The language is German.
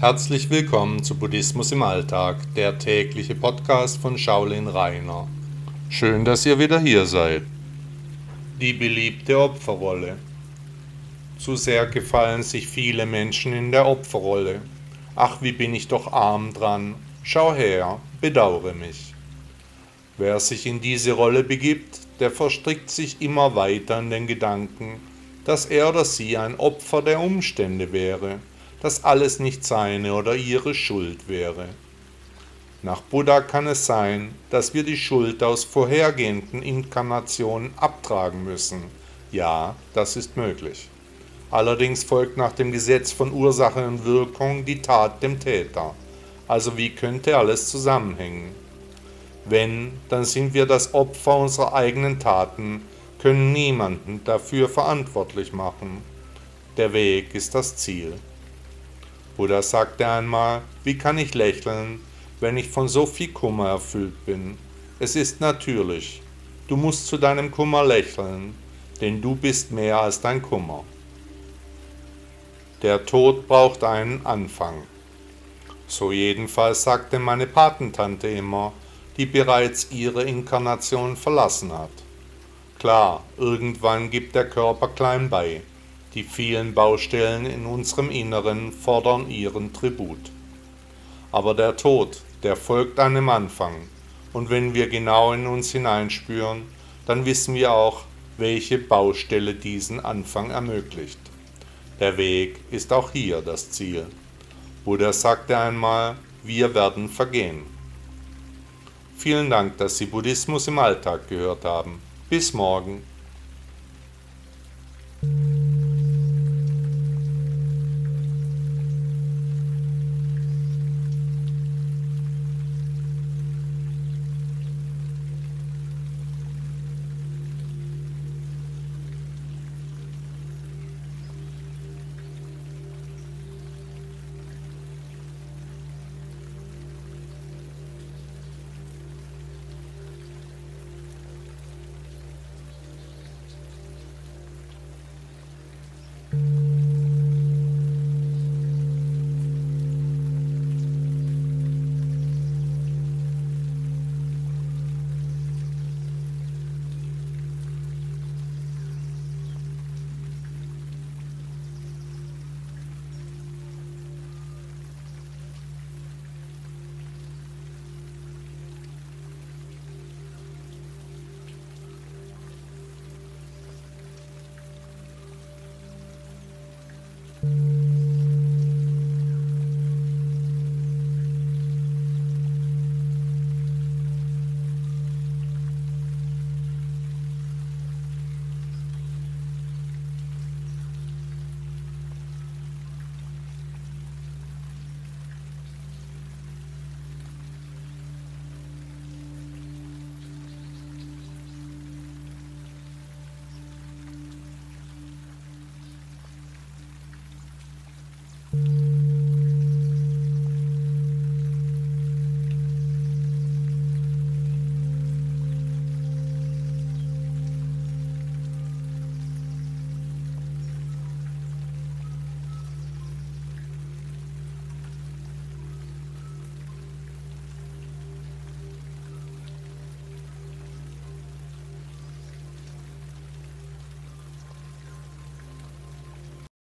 Herzlich willkommen zu Buddhismus im Alltag, der tägliche Podcast von Shaolin Rainer. Schön, dass ihr wieder hier seid. Die beliebte Opferrolle. Zu sehr gefallen sich viele Menschen in der Opferrolle. Ach, wie bin ich doch arm dran. Schau her, bedauere mich. Wer sich in diese Rolle begibt, der verstrickt sich immer weiter in den Gedanken, dass er oder sie ein Opfer der Umstände wäre dass alles nicht seine oder ihre Schuld wäre. Nach Buddha kann es sein, dass wir die Schuld aus vorhergehenden Inkarnationen abtragen müssen. Ja, das ist möglich. Allerdings folgt nach dem Gesetz von Ursache und Wirkung die Tat dem Täter. Also wie könnte alles zusammenhängen? Wenn, dann sind wir das Opfer unserer eigenen Taten, können niemanden dafür verantwortlich machen. Der Weg ist das Ziel. Buddha sagte einmal, wie kann ich lächeln, wenn ich von so viel Kummer erfüllt bin? Es ist natürlich. Du musst zu deinem Kummer lächeln, denn du bist mehr als dein Kummer. Der Tod braucht einen Anfang. So jedenfalls sagte meine Patentante immer, die bereits ihre Inkarnation verlassen hat. Klar, irgendwann gibt der Körper klein bei, die vielen Baustellen in unserem Inneren fordern ihren Tribut. Aber der Tod, der folgt einem Anfang, und wenn wir genau in uns hineinspüren, dann wissen wir auch, welche Baustelle diesen Anfang ermöglicht. Der Weg ist auch hier das Ziel. Buddha sagte einmal, wir werden vergehen. Vielen Dank, dass Sie Buddhismus im Alltag gehört haben. Bis morgen.